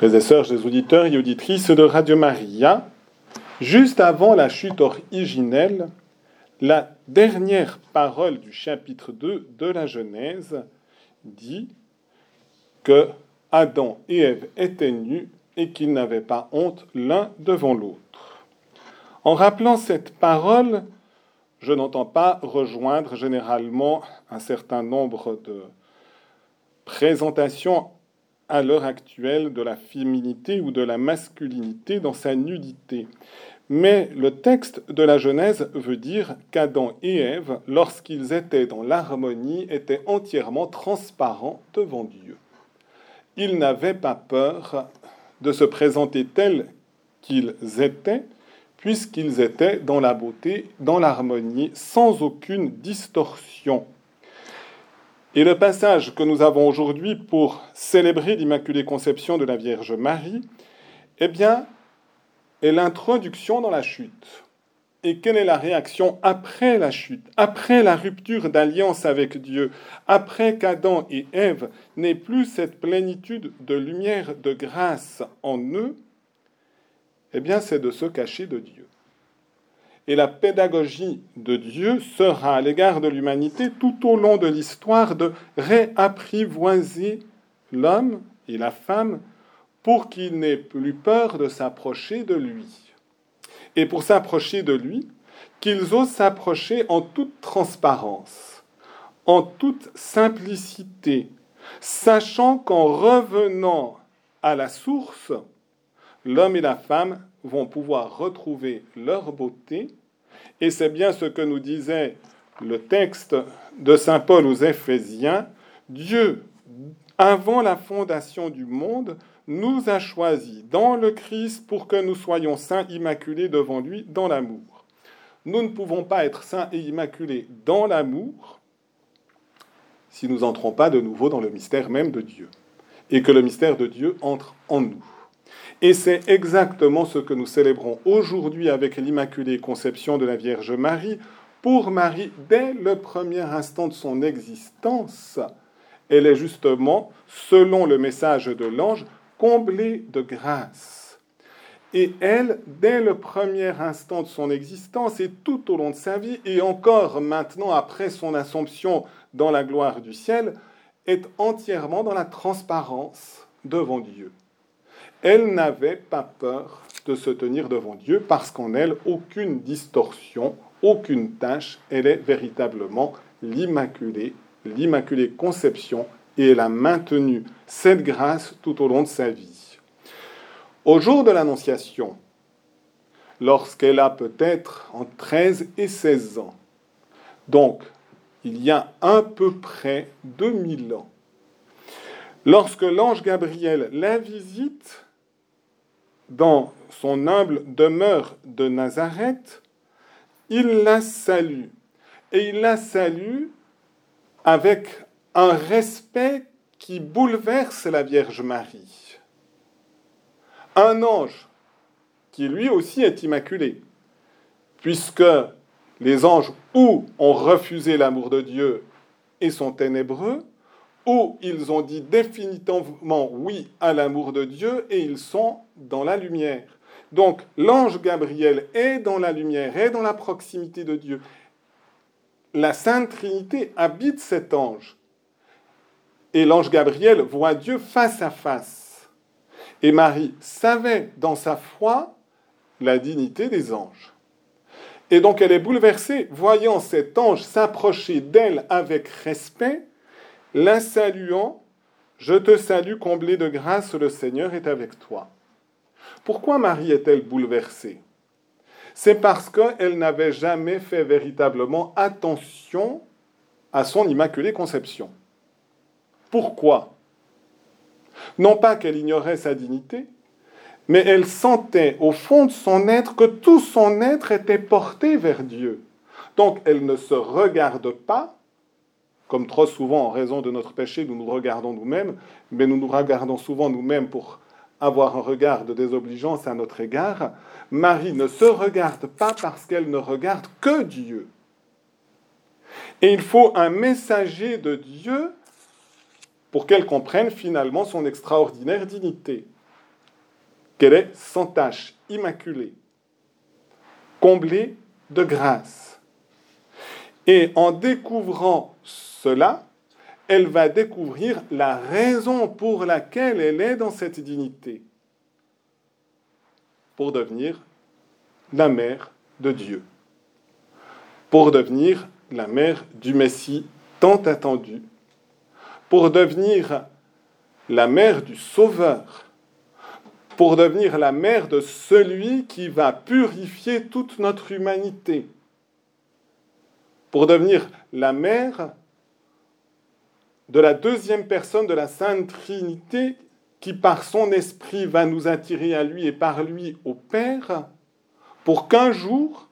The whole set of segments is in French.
Frères sœurs, des auditeurs et auditrices de Radio Maria, juste avant la chute originelle, la dernière parole du chapitre 2 de la Genèse dit que Adam et Ève étaient nus et qu'ils n'avaient pas honte l'un devant l'autre. En rappelant cette parole, je n'entends pas rejoindre généralement un certain nombre de présentations à l'heure actuelle de la féminité ou de la masculinité dans sa nudité. Mais le texte de la Genèse veut dire qu'Adam et Ève, lorsqu'ils étaient dans l'harmonie, étaient entièrement transparents devant Dieu. Ils n'avaient pas peur de se présenter tels qu'ils étaient, puisqu'ils étaient dans la beauté, dans l'harmonie, sans aucune distorsion. Et le passage que nous avons aujourd'hui pour célébrer l'Immaculée Conception de la Vierge Marie, eh bien, est l'introduction dans la chute. Et quelle est la réaction après la chute, après la rupture d'alliance avec Dieu, après qu'Adam et Ève n'aient plus cette plénitude de lumière, de grâce en eux? Eh bien, c'est de se cacher de Dieu. Et la pédagogie de Dieu sera à l'égard de l'humanité tout au long de l'histoire de réapprivoiser l'homme et la femme pour qu'il n'ait plus peur de s'approcher de lui. Et pour s'approcher de lui, qu'ils osent s'approcher en toute transparence, en toute simplicité, sachant qu'en revenant à la source, l'homme et la femme vont pouvoir retrouver leur beauté. Et c'est bien ce que nous disait le texte de Saint Paul aux Éphésiens. Dieu, avant la fondation du monde, nous a choisis dans le Christ pour que nous soyons saints, immaculés devant lui dans l'amour. Nous ne pouvons pas être saints et immaculés dans l'amour si nous n'entrons pas de nouveau dans le mystère même de Dieu et que le mystère de Dieu entre en nous. Et c'est exactement ce que nous célébrons aujourd'hui avec l'Immaculée Conception de la Vierge Marie. Pour Marie, dès le premier instant de son existence, elle est justement, selon le message de l'ange, comblée de grâce. Et elle, dès le premier instant de son existence et tout au long de sa vie, et encore maintenant après son assomption dans la gloire du ciel, est entièrement dans la transparence devant Dieu. Elle n'avait pas peur de se tenir devant Dieu parce qu'en elle, aucune distorsion, aucune tâche, elle est véritablement l'Immaculée, l'Immaculée Conception, et elle a maintenu cette grâce tout au long de sa vie. Au jour de l'Annonciation, lorsqu'elle a peut-être entre 13 et 16 ans, donc il y a à peu près 2000 ans, lorsque l'ange Gabriel la visite, dans son humble demeure de Nazareth, il la salue. Et il la salue avec un respect qui bouleverse la Vierge Marie. Un ange qui lui aussi est immaculé, puisque les anges ou ont refusé l'amour de Dieu et sont ténébreux, où ils ont dit définitivement oui à l'amour de Dieu et ils sont dans la lumière. Donc l'ange Gabriel est dans la lumière, est dans la proximité de Dieu. La Sainte Trinité habite cet ange. Et l'ange Gabriel voit Dieu face à face. Et Marie savait dans sa foi la dignité des anges. Et donc elle est bouleversée, voyant cet ange s'approcher d'elle avec respect, la saluant, Je te salue, comblée de grâce, le Seigneur est avec toi. Pourquoi Marie est-elle bouleversée? C'est parce qu'elle n'avait jamais fait véritablement attention à son immaculée conception. Pourquoi? Non pas qu'elle ignorait sa dignité, mais elle sentait au fond de son être que tout son être était porté vers Dieu. Donc elle ne se regarde pas, comme trop souvent, en raison de notre péché, nous nous regardons nous-mêmes, mais nous nous regardons souvent nous-mêmes pour avoir un regard de désobligeance à notre égard. Marie ne se regarde pas parce qu'elle ne regarde que Dieu. Et il faut un messager de Dieu pour qu'elle comprenne finalement son extraordinaire dignité. qu'elle est sans tache, immaculée, comblée de grâce. Et en découvrant cela, elle va découvrir la raison pour laquelle elle est dans cette dignité, pour devenir la mère de Dieu, pour devenir la mère du Messie tant attendu, pour devenir la mère du Sauveur, pour devenir la mère de celui qui va purifier toute notre humanité, pour devenir la mère de la deuxième personne de la Sainte Trinité qui par son esprit va nous attirer à lui et par lui au Père, pour qu'un jour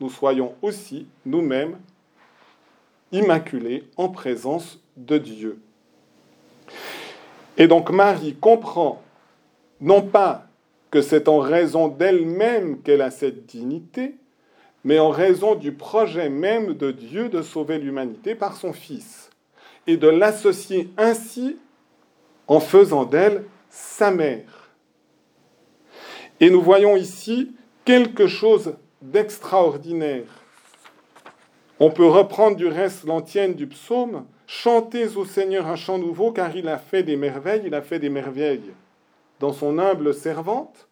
nous soyons aussi nous-mêmes immaculés en présence de Dieu. Et donc Marie comprend non pas que c'est en raison d'elle-même qu'elle a cette dignité, mais en raison du projet même de Dieu de sauver l'humanité par son Fils, et de l'associer ainsi en faisant d'elle sa mère. Et nous voyons ici quelque chose d'extraordinaire. On peut reprendre du reste l'antienne du psaume, chantez au Seigneur un chant nouveau car il a fait des merveilles, il a fait des merveilles dans son humble servante,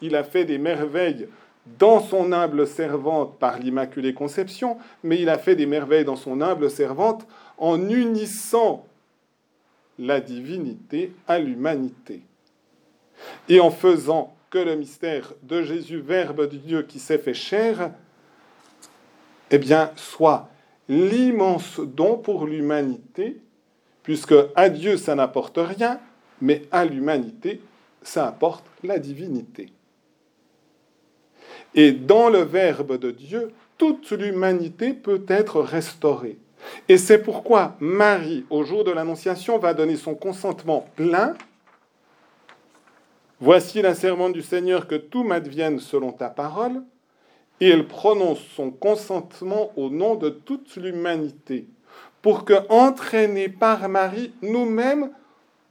il a fait des merveilles dans son humble servante par l'Immaculée Conception, mais il a fait des merveilles dans son humble servante en unissant la divinité à l'humanité. Et en faisant que le mystère de Jésus, Verbe de Dieu qui s'est fait chair, eh soit l'immense don pour l'humanité, puisque à Dieu ça n'apporte rien, mais à l'humanité ça apporte la divinité. Et dans le Verbe de Dieu, toute l'humanité peut être restaurée. Et c'est pourquoi Marie, au jour de l'Annonciation, va donner son consentement plein. Voici la servante du Seigneur, que tout m'advienne selon ta parole. Et elle prononce son consentement au nom de toute l'humanité, pour que, entraînés par Marie, nous-mêmes,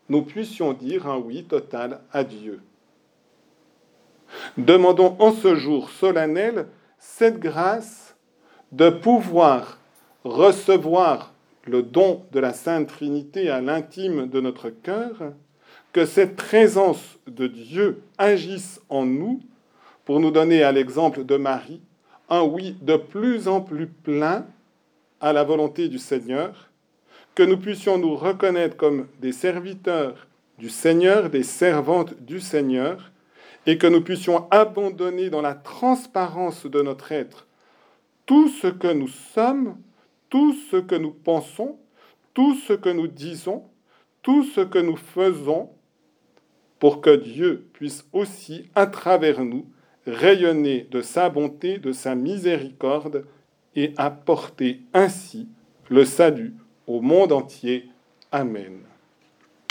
nous puissions dire un oui total à Dieu. Demandons en ce jour solennel cette grâce de pouvoir recevoir le don de la Sainte Trinité à l'intime de notre cœur, que cette présence de Dieu agisse en nous pour nous donner à l'exemple de Marie un oui de plus en plus plein à la volonté du Seigneur, que nous puissions nous reconnaître comme des serviteurs du Seigneur, des servantes du Seigneur, et que nous puissions abandonner dans la transparence de notre être tout ce que nous sommes, tout ce que nous pensons, tout ce que nous disons, tout ce que nous faisons, pour que Dieu puisse aussi, à travers nous, rayonner de sa bonté, de sa miséricorde, et apporter ainsi le salut au monde entier. Amen.